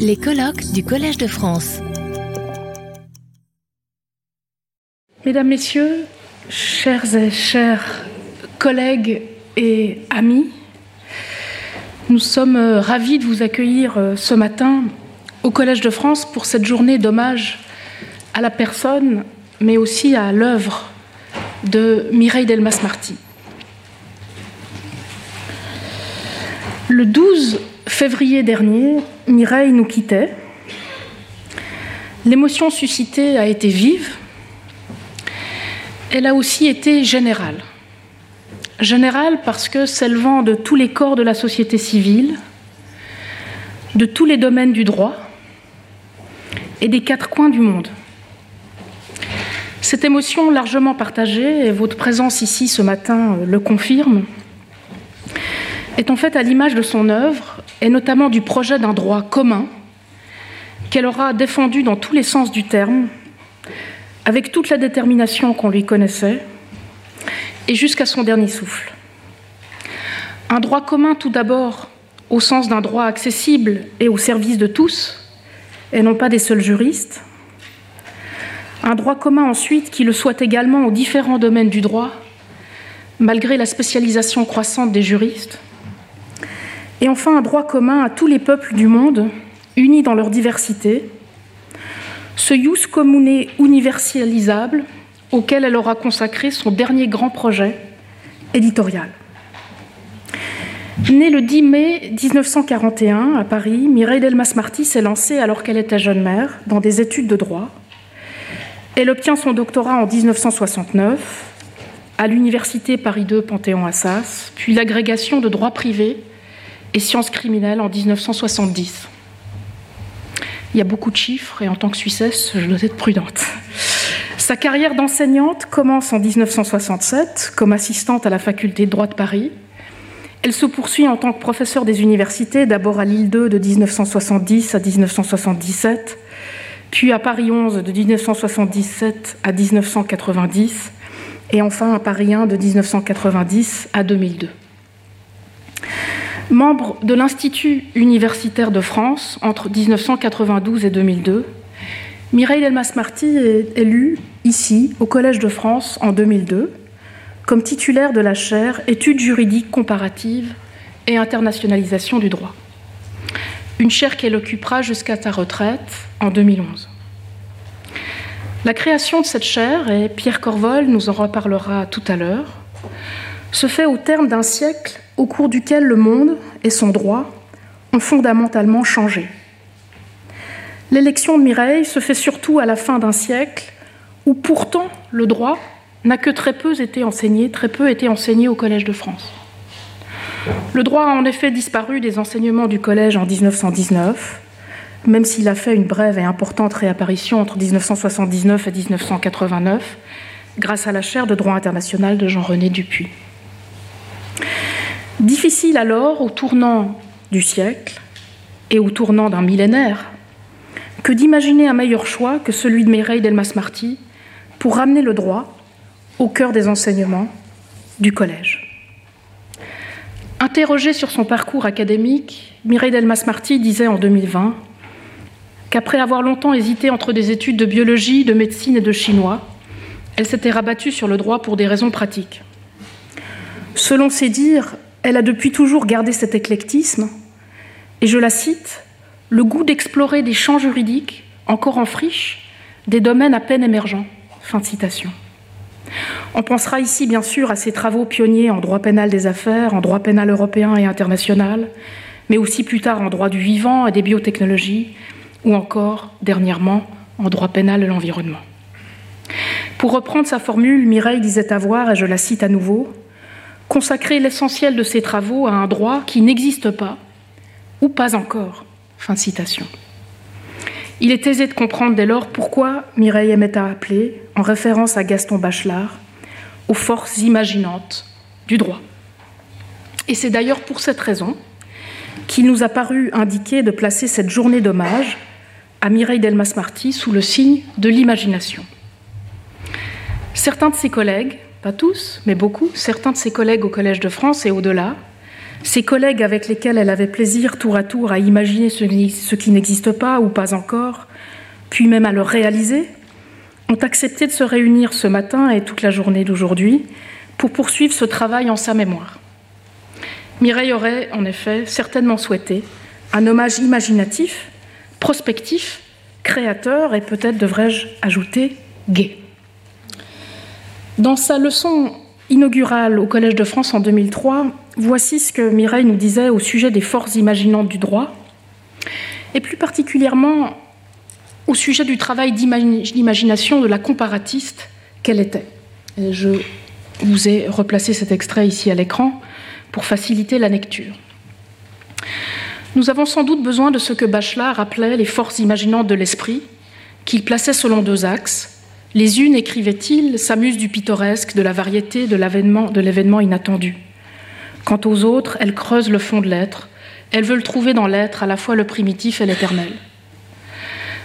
Les colloques du Collège de France. Mesdames, Messieurs, chers et chers collègues et amis, nous sommes ravis de vous accueillir ce matin au Collège de France pour cette journée d'hommage à la personne, mais aussi à l'œuvre de Mireille Delmas-Marty. Le 12 février dernier, Mireille nous quittait. L'émotion suscitée a été vive. Elle a aussi été générale. Générale parce que s'élevant de tous les corps de la société civile, de tous les domaines du droit et des quatre coins du monde. Cette émotion largement partagée, et votre présence ici ce matin le confirme, est en fait à l'image de son œuvre et notamment du projet d'un droit commun qu'elle aura défendu dans tous les sens du terme, avec toute la détermination qu'on lui connaissait, et jusqu'à son dernier souffle. Un droit commun tout d'abord au sens d'un droit accessible et au service de tous, et non pas des seuls juristes. Un droit commun ensuite qui le soit également aux différents domaines du droit, malgré la spécialisation croissante des juristes et enfin un droit commun à tous les peuples du monde, unis dans leur diversité, ce ius commune universalisable auquel elle aura consacré son dernier grand projet éditorial. Née le 10 mai 1941 à Paris, Mireille Delmas-Marty s'est lancée alors qu'elle était jeune mère dans des études de droit. Elle obtient son doctorat en 1969 à l'université Paris II Panthéon-Assas, puis l'agrégation de droit privé et sciences criminelles en 1970. Il y a beaucoup de chiffres et en tant que Suissesse, je dois être prudente. Sa carrière d'enseignante commence en 1967 comme assistante à la faculté de droit de Paris. Elle se poursuit en tant que professeure des universités, d'abord à Lille 2 de 1970 à 1977, puis à Paris 11 de 1977 à 1990, et enfin à Paris 1 de 1990 à 2002. Membre de l'Institut universitaire de France entre 1992 et 2002, Mireille Delmas-Marty est élue ici, au Collège de France, en 2002, comme titulaire de la chaire Études juridiques comparatives et internationalisation du droit. Une chaire qu'elle occupera jusqu'à sa retraite en 2011. La création de cette chaire, et Pierre Corvol nous en reparlera tout à l'heure, se fait au terme d'un siècle au cours duquel le monde et son droit ont fondamentalement changé. L'élection de Mireille se fait surtout à la fin d'un siècle où pourtant le droit n'a que très peu été enseigné, très peu été enseigné au Collège de France. Le droit a en effet disparu des enseignements du Collège en 1919, même s'il a fait une brève et importante réapparition entre 1979 et 1989, grâce à la chaire de droit international de Jean-René Dupuis. Difficile alors, au tournant du siècle et au tournant d'un millénaire, que d'imaginer un meilleur choix que celui de Mireille Delmas-Marty pour ramener le droit au cœur des enseignements du collège. Interrogée sur son parcours académique, Mireille Delmas-Marty disait en 2020 qu'après avoir longtemps hésité entre des études de biologie, de médecine et de chinois, elle s'était rabattue sur le droit pour des raisons pratiques. Selon ses dires, elle a depuis toujours gardé cet éclectisme, et je la cite, le goût d'explorer des champs juridiques encore en friche, des domaines à peine émergents. Fin de citation. On pensera ici bien sûr à ses travaux pionniers en droit pénal des affaires, en droit pénal européen et international, mais aussi plus tard en droit du vivant et des biotechnologies, ou encore, dernièrement, en droit pénal de l'environnement. Pour reprendre sa formule, Mireille disait avoir, et je la cite à nouveau, consacrer l'essentiel de ses travaux à un droit qui n'existe pas, ou pas encore. Fin de citation. Il est aisé de comprendre dès lors pourquoi Mireille aimait à appeler, en référence à Gaston Bachelard, aux forces imaginantes du droit. Et c'est d'ailleurs pour cette raison qu'il nous a paru indiqué de placer cette journée d'hommage à Mireille Delmas-Marty sous le signe de l'imagination. Certains de ses collègues pas tous, mais beaucoup, certains de ses collègues au Collège de France et au-delà, ses collègues avec lesquels elle avait plaisir tour à tour à imaginer ce qui n'existe pas ou pas encore, puis même à le réaliser, ont accepté de se réunir ce matin et toute la journée d'aujourd'hui pour poursuivre ce travail en sa mémoire. Mireille aurait en effet certainement souhaité un hommage imaginatif, prospectif, créateur et peut-être devrais-je ajouter gay. Dans sa leçon inaugurale au Collège de France en 2003, voici ce que Mireille nous disait au sujet des forces imaginantes du droit, et plus particulièrement au sujet du travail d'imagination de la comparatiste qu'elle était. je vous ai replacé cet extrait ici à l'écran pour faciliter la lecture. Nous avons sans doute besoin de ce que Bachelard appelait les forces imaginantes de l'esprit, qu'il plaçait selon deux axes. Les unes, écrivait-il, s'amusent du pittoresque, de la variété, de l'événement inattendu. Quant aux autres, elles creusent le fond de l'être, elles veulent trouver dans l'être à la fois le primitif et l'éternel.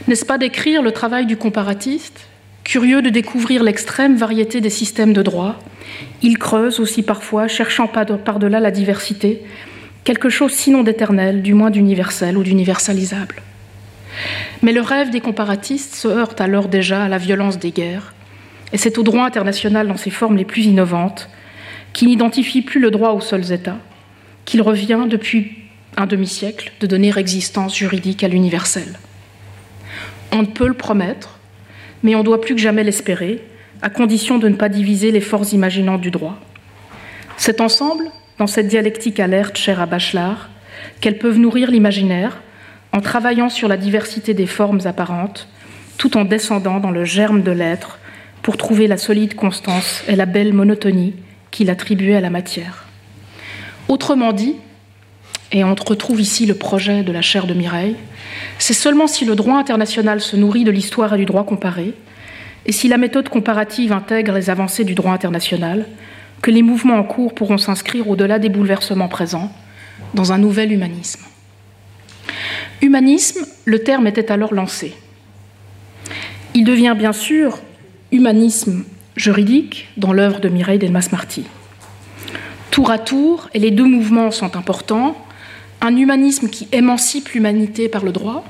N'est-ce pas d'écrire le travail du comparatiste? Curieux de découvrir l'extrême variété des systèmes de droit, il creuse aussi parfois, cherchant par-delà la diversité, quelque chose sinon d'éternel, du moins d'universel ou d'universalisable. Mais le rêve des comparatistes se heurte alors déjà à la violence des guerres, et c'est au droit international dans ses formes les plus innovantes, qui n'identifie plus le droit aux seuls États, qu'il revient depuis un demi-siècle de donner existence juridique à l'universel. On ne peut le promettre, mais on doit plus que jamais l'espérer, à condition de ne pas diviser les forces imaginantes du droit. Cet ensemble, dans cette dialectique alerte chère à Bachelard, qu'elles peuvent nourrir l'imaginaire en travaillant sur la diversité des formes apparentes, tout en descendant dans le germe de l'être pour trouver la solide constance et la belle monotonie qu'il attribuait à la matière. Autrement dit, et on retrouve ici le projet de la chaire de Mireille, c'est seulement si le droit international se nourrit de l'histoire et du droit comparé, et si la méthode comparative intègre les avancées du droit international, que les mouvements en cours pourront s'inscrire au-delà des bouleversements présents dans un nouvel humanisme. Humanisme, le terme était alors lancé. Il devient bien sûr humanisme juridique dans l'œuvre de Mireille Delmas-Marty. Tour à tour, et les deux mouvements sont importants, un humanisme qui émancipe l'humanité par le droit,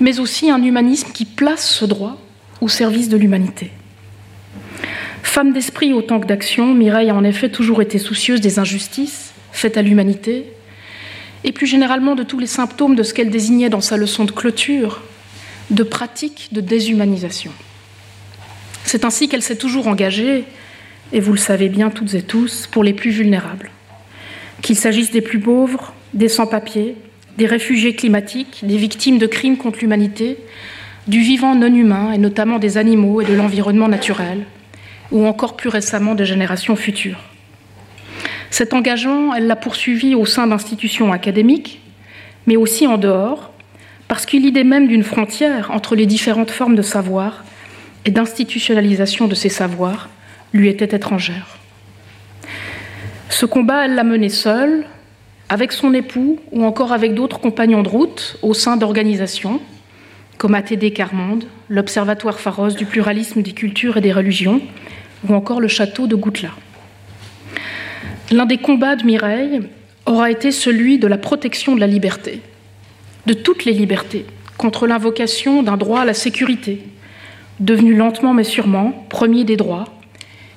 mais aussi un humanisme qui place ce droit au service de l'humanité. Femme d'esprit autant que d'action, Mireille a en effet toujours été soucieuse des injustices faites à l'humanité, et plus généralement de tous les symptômes de ce qu'elle désignait dans sa leçon de clôture, de pratique de déshumanisation. C'est ainsi qu'elle s'est toujours engagée, et vous le savez bien toutes et tous, pour les plus vulnérables. Qu'il s'agisse des plus pauvres, des sans-papiers, des réfugiés climatiques, des victimes de crimes contre l'humanité, du vivant non humain et notamment des animaux et de l'environnement naturel, ou encore plus récemment des générations futures. Cet engagement, elle l'a poursuivi au sein d'institutions académiques, mais aussi en dehors, parce que l'idée même d'une frontière entre les différentes formes de savoir et d'institutionnalisation de ces savoirs lui était étrangère. Ce combat, elle l'a mené seule, avec son époux ou encore avec d'autres compagnons de route au sein d'organisations comme ATD Carmonde, l'Observatoire Pharos du pluralisme des cultures et des religions, ou encore le château de Goutla. L'un des combats de Mireille aura été celui de la protection de la liberté, de toutes les libertés, contre l'invocation d'un droit à la sécurité, devenu lentement mais sûrement premier des droits,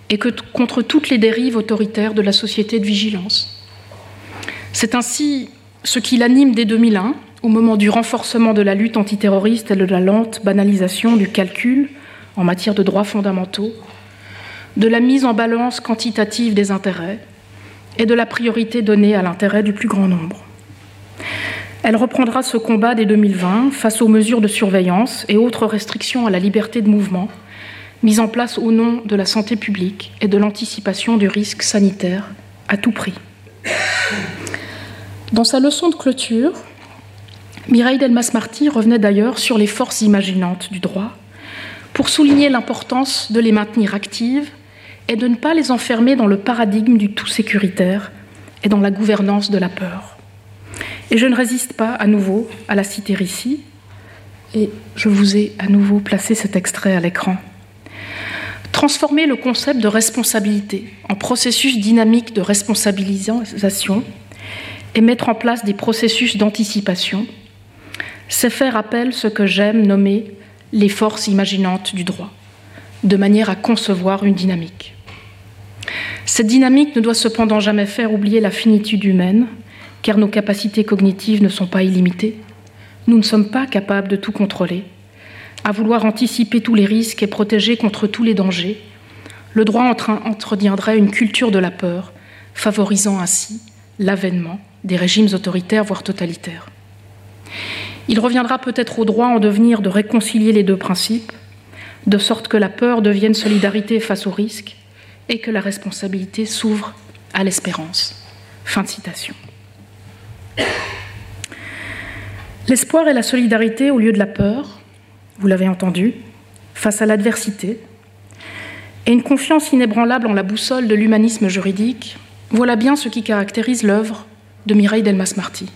et contre toutes les dérives autoritaires de la société de vigilance. C'est ainsi ce qui l'anime dès 2001, au moment du renforcement de la lutte antiterroriste et de la lente banalisation du calcul en matière de droits fondamentaux, de la mise en balance quantitative des intérêts et de la priorité donnée à l'intérêt du plus grand nombre. Elle reprendra ce combat dès 2020 face aux mesures de surveillance et autres restrictions à la liberté de mouvement mises en place au nom de la santé publique et de l'anticipation du risque sanitaire à tout prix. Dans sa leçon de clôture, Mireille Delmas-Marty revenait d'ailleurs sur les forces imaginantes du droit pour souligner l'importance de les maintenir actives et de ne pas les enfermer dans le paradigme du tout sécuritaire et dans la gouvernance de la peur. Et je ne résiste pas à nouveau à la citer ici, et je vous ai à nouveau placé cet extrait à l'écran. transformer le concept de responsabilité en processus dynamique de responsabilisation et mettre en place des processus d'anticipation, c'est faire appel ce que j'aime nommer les forces imaginantes du droit, de manière à concevoir une dynamique. Cette dynamique ne doit cependant jamais faire oublier la finitude humaine, car nos capacités cognitives ne sont pas illimitées. Nous ne sommes pas capables de tout contrôler. À vouloir anticiper tous les risques et protéger contre tous les dangers, le droit entretiendrait une culture de la peur, favorisant ainsi l'avènement des régimes autoritaires, voire totalitaires. Il reviendra peut-être au droit en devenir de réconcilier les deux principes, de sorte que la peur devienne solidarité face au risque et que la responsabilité s'ouvre à l'espérance. Fin de citation. L'espoir et la solidarité au lieu de la peur, vous l'avez entendu, face à l'adversité, et une confiance inébranlable en la boussole de l'humanisme juridique, voilà bien ce qui caractérise l'œuvre de Mireille Delmas-Marty.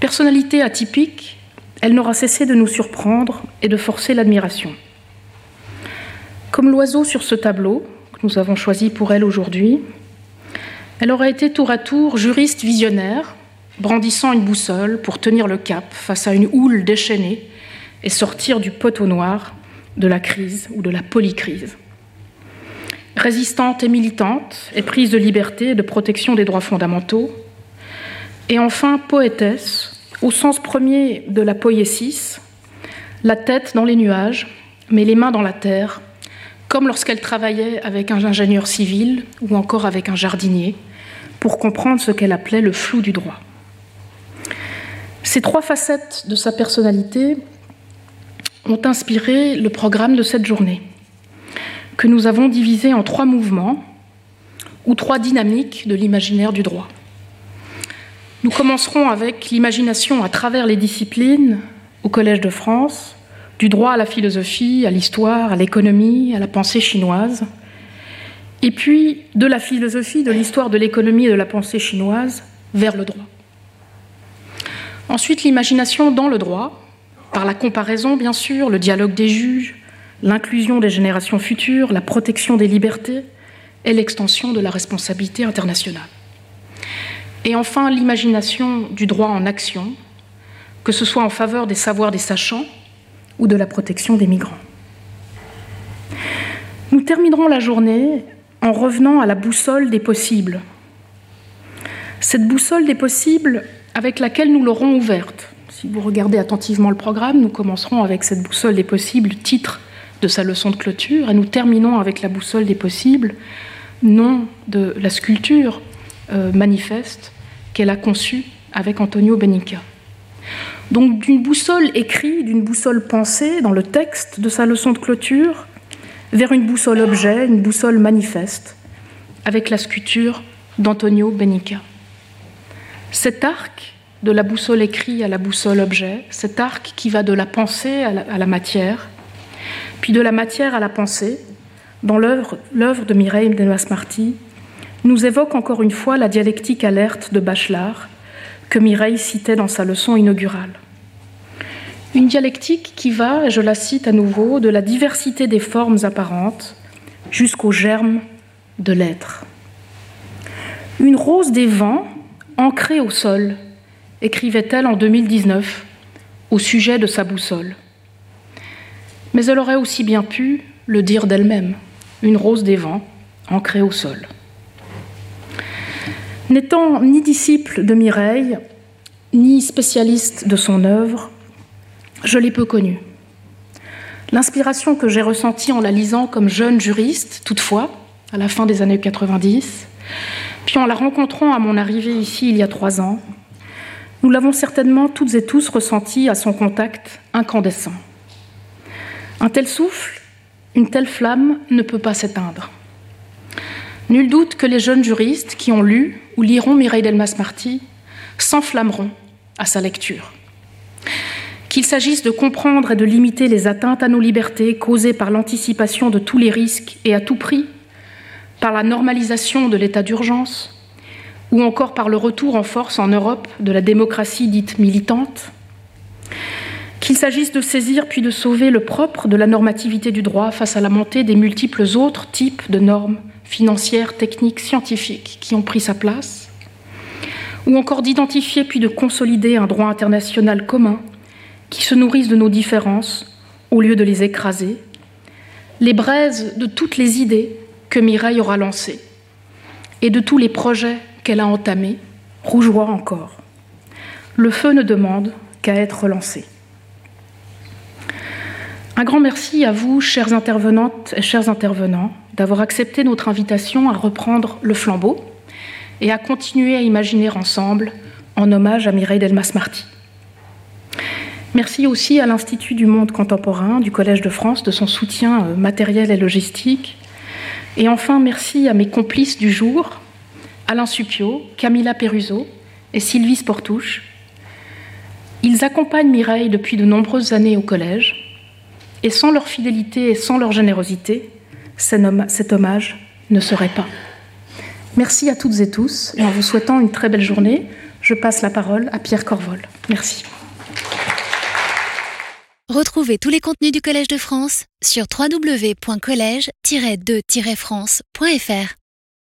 Personnalité atypique, elle n'aura cessé de nous surprendre et de forcer l'admiration. Comme l'oiseau sur ce tableau que nous avons choisi pour elle aujourd'hui, elle aura été tour à tour juriste visionnaire, brandissant une boussole pour tenir le cap face à une houle déchaînée et sortir du poteau noir de la crise ou de la polycrise. Résistante et militante, prise de liberté et de protection des droits fondamentaux, et enfin poétesse, au sens premier de la poésis, la tête dans les nuages, mais les mains dans la terre, comme lorsqu'elle travaillait avec un ingénieur civil ou encore avec un jardinier, pour comprendre ce qu'elle appelait le flou du droit. Ces trois facettes de sa personnalité ont inspiré le programme de cette journée, que nous avons divisé en trois mouvements ou trois dynamiques de l'imaginaire du droit. Nous commencerons avec l'imagination à travers les disciplines au Collège de France, du droit à la philosophie, à l'histoire, à l'économie, à la pensée chinoise, et puis de la philosophie, de l'histoire de l'économie et de la pensée chinoise vers le droit. Ensuite, l'imagination dans le droit, par la comparaison bien sûr, le dialogue des juges, l'inclusion des générations futures, la protection des libertés et l'extension de la responsabilité internationale. Et enfin, l'imagination du droit en action, que ce soit en faveur des savoirs des sachants ou de la protection des migrants. Nous terminerons la journée en revenant à la boussole des possibles. Cette boussole des possibles avec laquelle nous l'aurons ouverte. Si vous regardez attentivement le programme, nous commencerons avec cette boussole des possibles, titre de sa leçon de clôture, et nous terminons avec la boussole des possibles, nom de la sculpture euh, manifeste qu'elle a conçue avec Antonio Benica. Donc d'une boussole écrite, d'une boussole pensée dans le texte de sa leçon de clôture, vers une boussole objet, une boussole manifeste, avec la sculpture d'Antonio Benica. Cet arc de la boussole écrite à la boussole objet, cet arc qui va de la pensée à la, matière, puis de la matière à la pensée, dans l'œuvre de Mireille Delmas-Marty, nous évoque encore une fois la dialectique alerte de Bachelard que Mireille citait dans sa leçon inaugurale. Une dialectique qui va, je la cite à nouveau, de la diversité des formes apparentes jusqu'au germe de l'être. Une rose des vents ancrée au sol, écrivait-elle en 2019 au sujet de sa boussole. Mais elle aurait aussi bien pu le dire d'elle-même, une rose des vents ancrée au sol. N'étant ni disciple de Mireille, ni spécialiste de son œuvre, je l'ai peu connue. L'inspiration que j'ai ressentie en la lisant comme jeune juriste, toutefois, à la fin des années 90, puis en la rencontrant à mon arrivée ici il y a trois ans, nous l'avons certainement toutes et tous ressenti à son contact incandescent. Un tel souffle, une telle flamme ne peut pas s'éteindre. Nul doute que les jeunes juristes qui ont lu ou liront Mireille Delmas-Marty s'enflammeront à sa lecture. Qu'il s'agisse de comprendre et de limiter les atteintes à nos libertés causées par l'anticipation de tous les risques et à tout prix, par la normalisation de l'état d'urgence, ou encore par le retour en force en Europe de la démocratie dite militante, qu'il s'agisse de saisir puis de sauver le propre de la normativité du droit face à la montée des multiples autres types de normes financières, techniques, scientifiques qui ont pris sa place, ou encore d'identifier puis de consolider un droit international commun qui se nourrisse de nos différences au lieu de les écraser, les braises de toutes les idées que Mireille aura lancées et de tous les projets qu'elle a entamés rougeoient encore. Le feu ne demande qu'à être relancé. Un grand merci à vous, chères intervenantes et chers intervenants, d'avoir accepté notre invitation à reprendre le flambeau et à continuer à imaginer ensemble en hommage à Mireille Delmas-Marty. Merci aussi à l'Institut du monde contemporain du Collège de France de son soutien euh, matériel et logistique. Et enfin, merci à mes complices du jour, Alain Supio, Camilla Peruzzo et Sylvie Sportouche. Ils accompagnent Mireille depuis de nombreuses années au collège, et sans leur fidélité et sans leur générosité, cet hommage ne serait pas. Merci à toutes et tous, et en vous souhaitant une très belle journée, je passe la parole à Pierre Corvol. Merci. Retrouvez tous les contenus du Collège de France sur www.colège-2-france.fr.